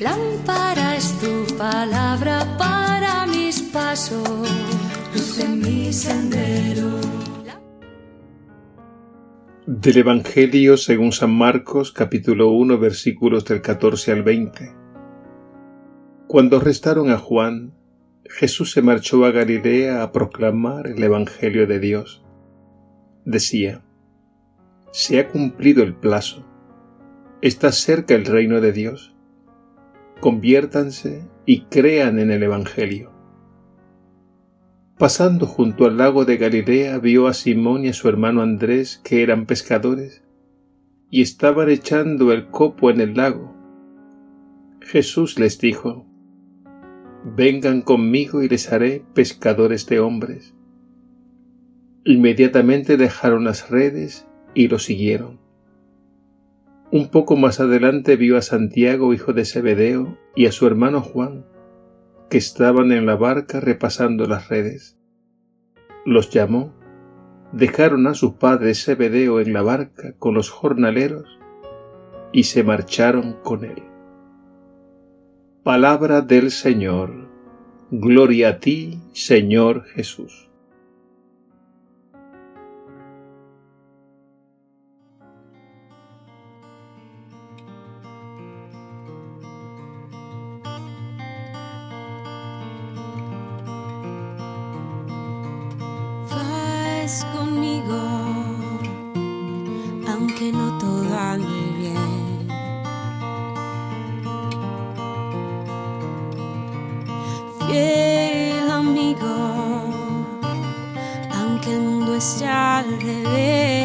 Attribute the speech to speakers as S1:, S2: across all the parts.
S1: Lámpara es tu palabra para mis pasos, luz en mi sendero.
S2: Del Evangelio según San Marcos capítulo 1 versículos del 14 al 20. Cuando arrestaron a Juan, Jesús se marchó a Galilea a proclamar el Evangelio de Dios. Decía, Se ha cumplido el plazo, está cerca el reino de Dios conviértanse y crean en el Evangelio. Pasando junto al lago de Galilea vio a Simón y a su hermano Andrés que eran pescadores y estaban echando el copo en el lago. Jesús les dijo, Vengan conmigo y les haré pescadores de hombres. Inmediatamente dejaron las redes y lo siguieron. Un poco más adelante vio a Santiago, hijo de Zebedeo, y a su hermano Juan, que estaban en la barca repasando las redes. Los llamó, dejaron a su padre Zebedeo en la barca con los jornaleros y se marcharon con él. Palabra del Señor. Gloria a ti, Señor Jesús.
S3: Fiel amigo, aunque el mundo esté al revés.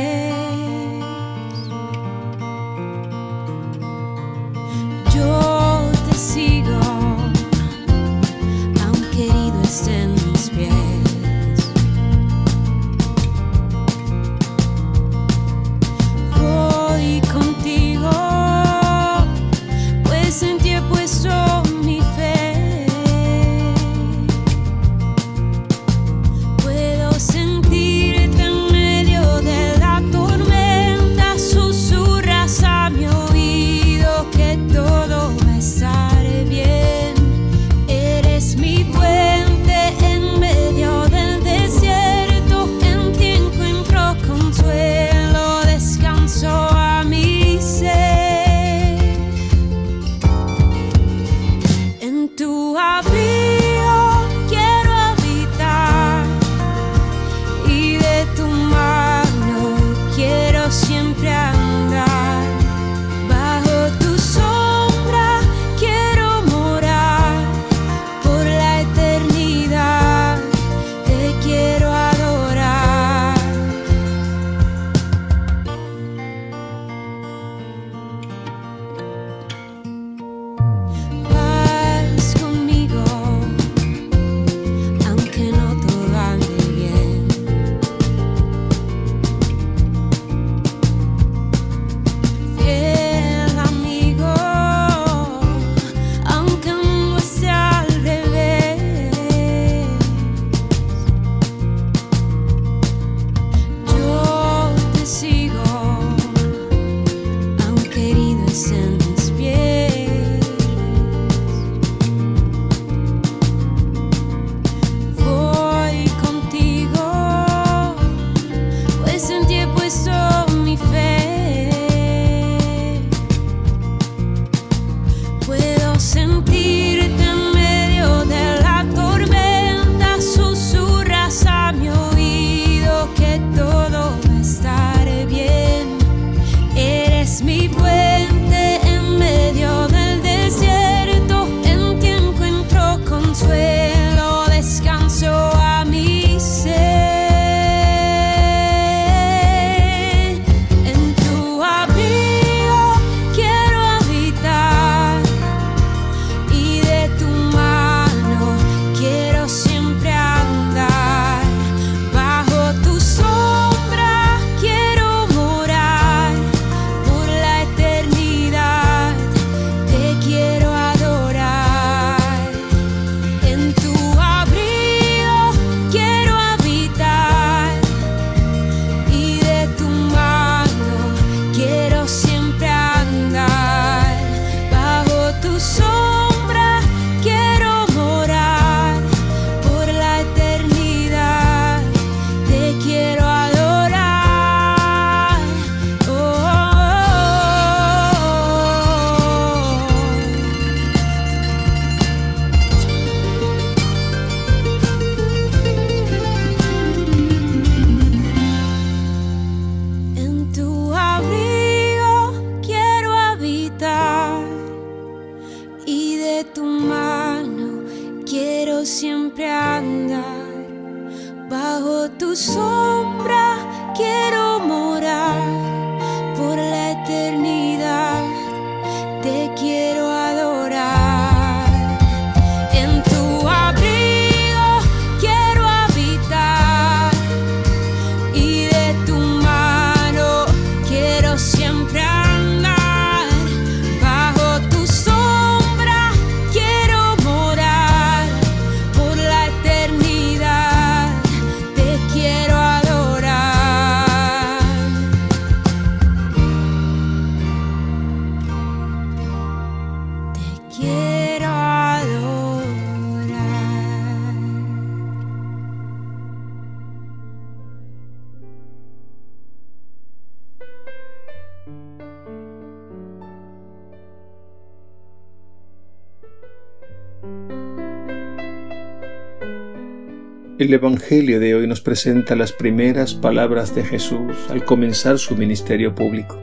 S2: El Evangelio de hoy nos presenta las primeras palabras de Jesús al comenzar su ministerio público.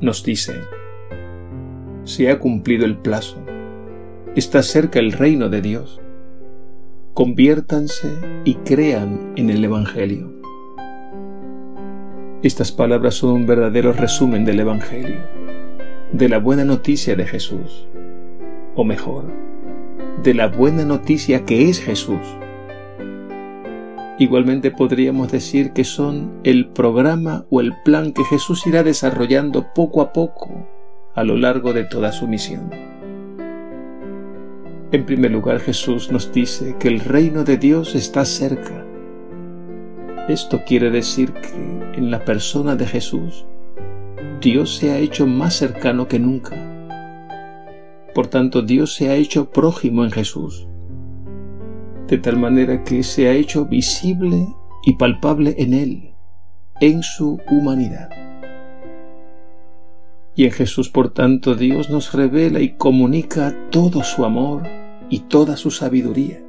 S2: Nos dice, se ha cumplido el plazo, está cerca el reino de Dios. Conviértanse y crean en el Evangelio. Estas palabras son un verdadero resumen del Evangelio, de la buena noticia de Jesús, o mejor, de la buena noticia que es Jesús Igualmente podríamos decir que son el programa o el plan que Jesús irá desarrollando poco a poco a lo largo de toda su misión. En primer lugar, Jesús nos dice que el reino de Dios está cerca. Esto quiere decir que en la persona de Jesús, Dios se ha hecho más cercano que nunca. Por tanto, Dios se ha hecho prójimo en Jesús de tal manera que se ha hecho visible y palpable en Él, en su humanidad. Y en Jesús, por tanto, Dios nos revela y comunica todo su amor y toda su sabiduría.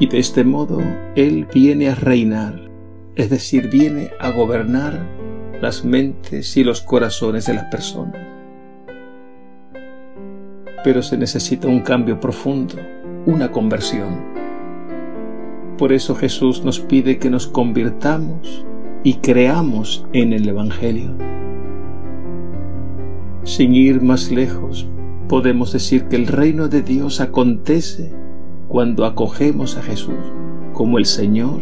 S2: Y de este modo Él viene a reinar, es decir, viene a gobernar las mentes y los corazones de las personas pero se necesita un cambio profundo, una conversión. Por eso Jesús nos pide que nos convirtamos y creamos en el Evangelio. Sin ir más lejos, podemos decir que el reino de Dios acontece cuando acogemos a Jesús como el Señor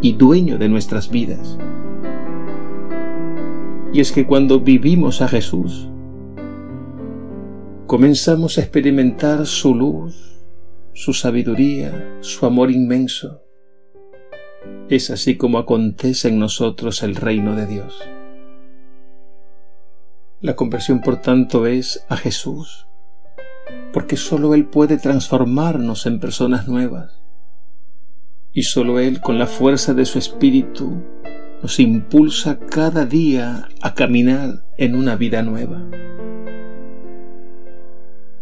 S2: y dueño de nuestras vidas. Y es que cuando vivimos a Jesús, comenzamos a experimentar su luz, su sabiduría, su amor inmenso. Es así como acontece en nosotros el reino de Dios. La conversión, por tanto, es a Jesús, porque sólo Él puede transformarnos en personas nuevas, y sólo Él, con la fuerza de su Espíritu, nos impulsa cada día a caminar en una vida nueva.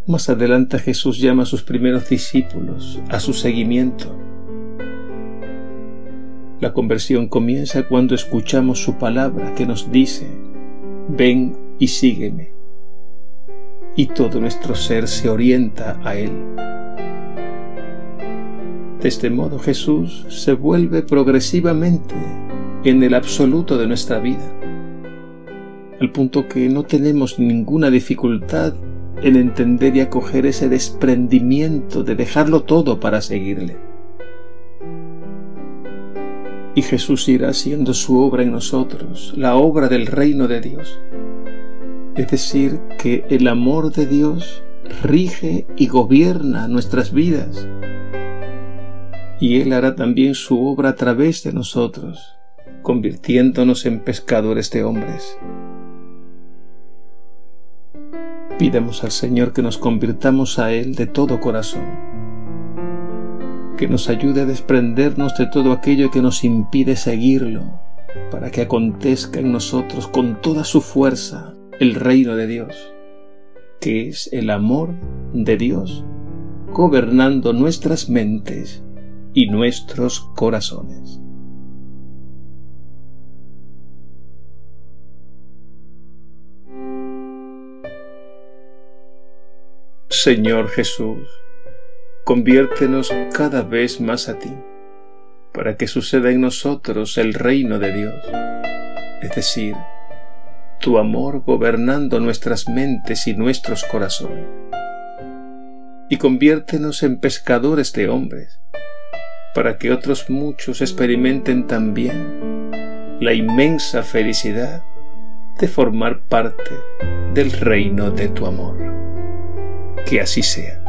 S2: Más adelante Jesús llama a sus primeros discípulos a su seguimiento. La conversión comienza cuando escuchamos su palabra que nos dice, ven y sígueme. Y todo nuestro ser se orienta a Él. De este modo Jesús se vuelve progresivamente en el absoluto de nuestra vida, al punto que no tenemos ninguna dificultad en entender y acoger ese desprendimiento de dejarlo todo para seguirle. Y Jesús irá haciendo su obra en nosotros, la obra del reino de Dios. Es decir, que el amor de Dios rige y gobierna nuestras vidas. Y Él hará también su obra a través de nosotros, convirtiéndonos en pescadores de hombres. Pidamos al Señor que nos convirtamos a Él de todo corazón, que nos ayude a desprendernos de todo aquello que nos impide seguirlo, para que acontezca en nosotros con toda su fuerza el reino de Dios, que es el amor de Dios gobernando nuestras mentes y nuestros corazones. Señor Jesús, conviértenos cada vez más a ti, para que suceda en nosotros el reino de Dios, es decir, tu amor gobernando nuestras mentes y nuestros corazones. Y conviértenos en pescadores de hombres, para que otros muchos experimenten también la inmensa felicidad de formar parte del reino de tu amor que así sea.